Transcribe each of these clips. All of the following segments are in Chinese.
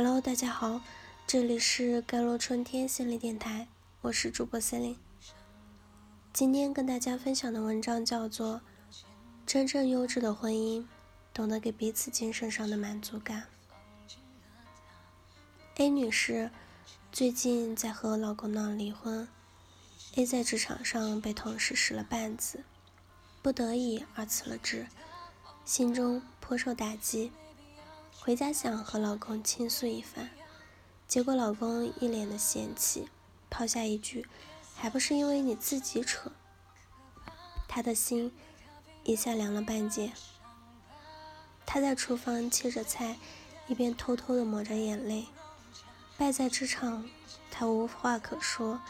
Hello，大家好，这里是甘露春天心理电台，我是主播 Celine。今天跟大家分享的文章叫做《真正优质的婚姻，懂得给彼此精神上的满足感》。A 女士最近在和老公闹离婚，A 在职场上被同事使了绊子，不得已而辞了职。心中颇受打击，回家想和老公倾诉一番，结果老公一脸的嫌弃，抛下一句：“还不是因为你自己扯。”他的心一下凉了半截。他在厨房切着菜，一边偷偷的抹着眼泪。败在职场，他无话可说，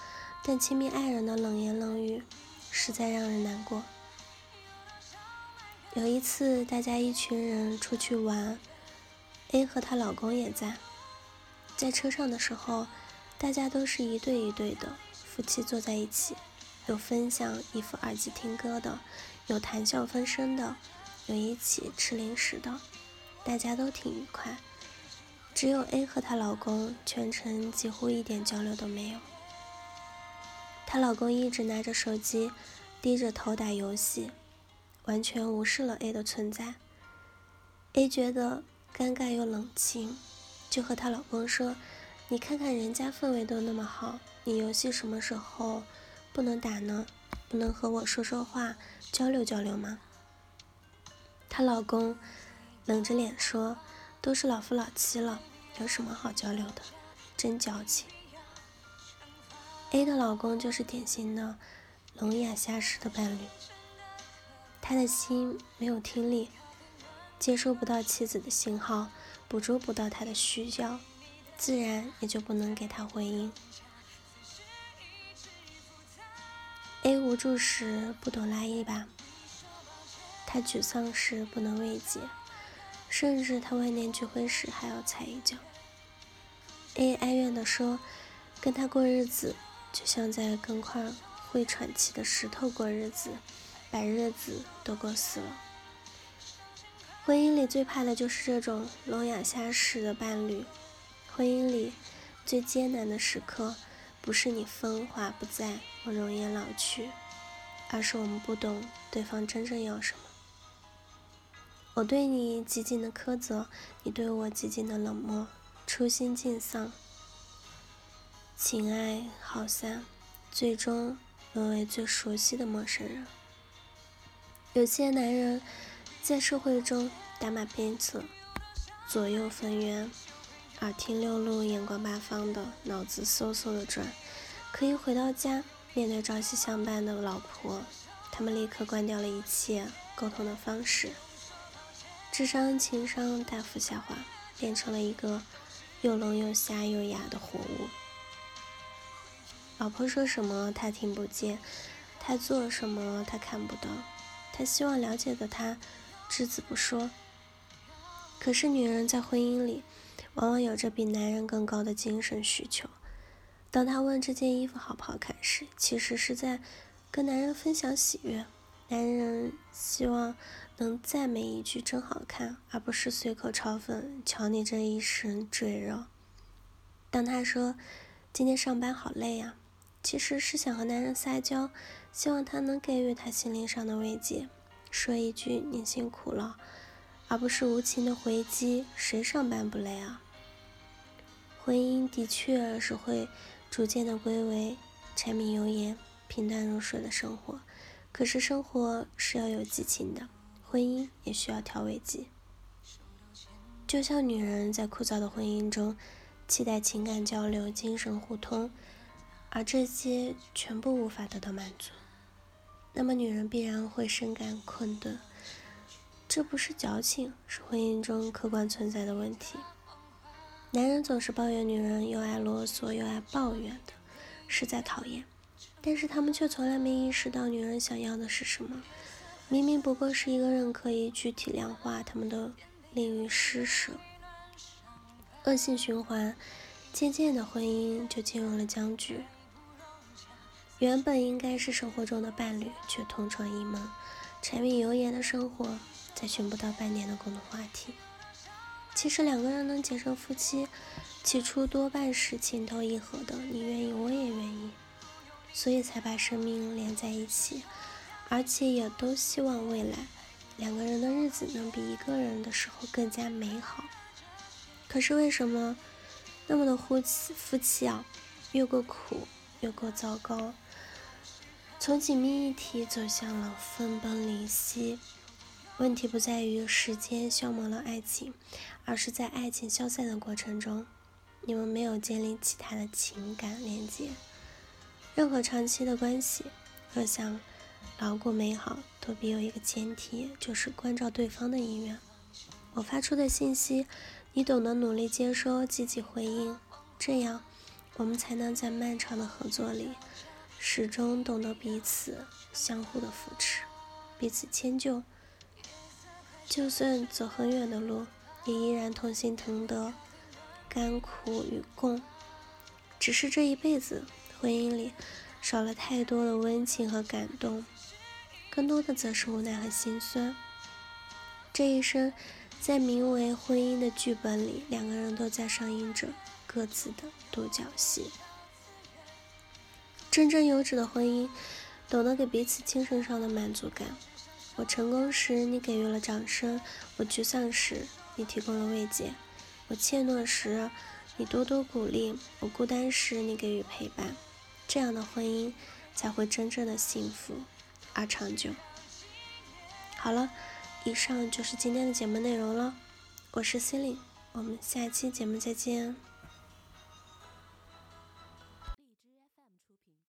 但亲密爱人的冷言冷语，实在让人难过。有一次，大家一群人出去玩，A 和她老公也在。在车上的时候，大家都是一对一对的夫妻坐在一起，有分享一副耳机听歌的，有谈笑风生的，有一起吃零食的，大家都挺愉快。只有 A 和她老公全程几乎一点交流都没有。她老公一直拿着手机，低着头打游戏。完全无视了 A 的存在，A 觉得尴尬又冷清，就和她老公说：“你看看人家氛围都那么好，你游戏什么时候不能打呢？不能和我说说话，交流交流吗？”她老公冷着脸说：“都是老夫老妻了，有什么好交流的？真矫情。”A 的老公就是典型的聋哑瞎式的伴侣。他的心没有听力，接收不到妻子的信号，捕捉不到她的需要，自然也就不能给她回应。A 无助时不懂拉一把，他沮丧时不能慰藉，甚至他万念俱灰时还要踩一脚。A 哀怨地说：“跟他过日子，就像在跟块会喘气的石头过日子。”把日子都过死了。婚姻里最怕的就是这种聋哑瞎式的伴侣。婚姻里最艰难的时刻，不是你风华不再，我容颜老去，而是我们不懂对方真正要什么。我对你极尽的苛责，你对我极尽的冷漠，初心尽丧，情爱耗散，最终沦为最熟悉的陌生人。有些男人在社会中打马鞭策，左右逢源，耳听六路，眼观八方的，脑子嗖嗖的转。可一回到家，面对朝夕相伴的老婆，他们立刻关掉了一切沟通的方式，智商情商大幅下滑，变成了一个又聋又瞎又哑的活物。老婆说什么他听不见，他做什么他看不到。他希望了解的他，只字不说。可是女人在婚姻里，往往有着比男人更高的精神需求。当她问这件衣服好不好看时，其实是在跟男人分享喜悦。男人希望能赞美一句“真好看”，而不是随口嘲讽“瞧你这一身赘肉”。当她说“今天上班好累呀”，其实是想和男人撒娇。希望他能给予她心灵上的慰藉，说一句“你辛苦了”，而不是无情的回击“谁上班不累啊”。婚姻的确是会逐渐的归为柴米油盐、平淡如水的生活，可是生活是要有激情的，婚姻也需要调味剂。就像女人在枯燥的婚姻中期待情感交流、精神互通，而这些全部无法得到满足。那么女人必然会深感困顿，这不是矫情，是婚姻中客观存在的问题。男人总是抱怨女人又爱啰嗦又爱抱怨的，实在讨厌。但是他们却从来没意识到女人想要的是什么。明明不过是一个人可以具体量化他们的吝于施舍，恶性循环，渐渐的婚姻就进入了僵局。原本应该是生活中的伴侣，却同床异梦，柴米油盐的生活，再寻不到半点的共同话题。其实两个人能结成夫妻，起初多半是情投意合的，你愿意，我也愿意，所以才把生命连在一起，而且也都希望未来两个人的日子能比一个人的时候更加美好。可是为什么那么多夫妻夫妻啊，越过苦越过糟糕？从紧密一体走向了分崩离析。问题不在于时间消磨了爱情，而是在爱情消散的过程中，你们没有建立其他的情感连接。任何长期的关系，若想牢固美好，都必有一个前提，就是关照对方的意愿。我发出的信息，你懂得努力接收，积极回应，这样我们才能在漫长的合作里。始终懂得彼此相互的扶持，彼此迁就。就算走很远的路，也依然同心同德，甘苦与共。只是这一辈子婚姻里少了太多的温情和感动，更多的则是无奈和心酸。这一生，在名为婚姻的剧本里，两个人都在上映着各自的独角戏。真正优质的婚姻，懂得给彼此精神上的满足感。我成功时，你给予了掌声；我沮丧时，你提供了慰藉；我怯懦时，你多多鼓励；我孤单时，你给予陪伴。这样的婚姻才会真正的幸福而长久。好了，以上就是今天的节目内容了。我是 c e l i n e 我们下期节目再见。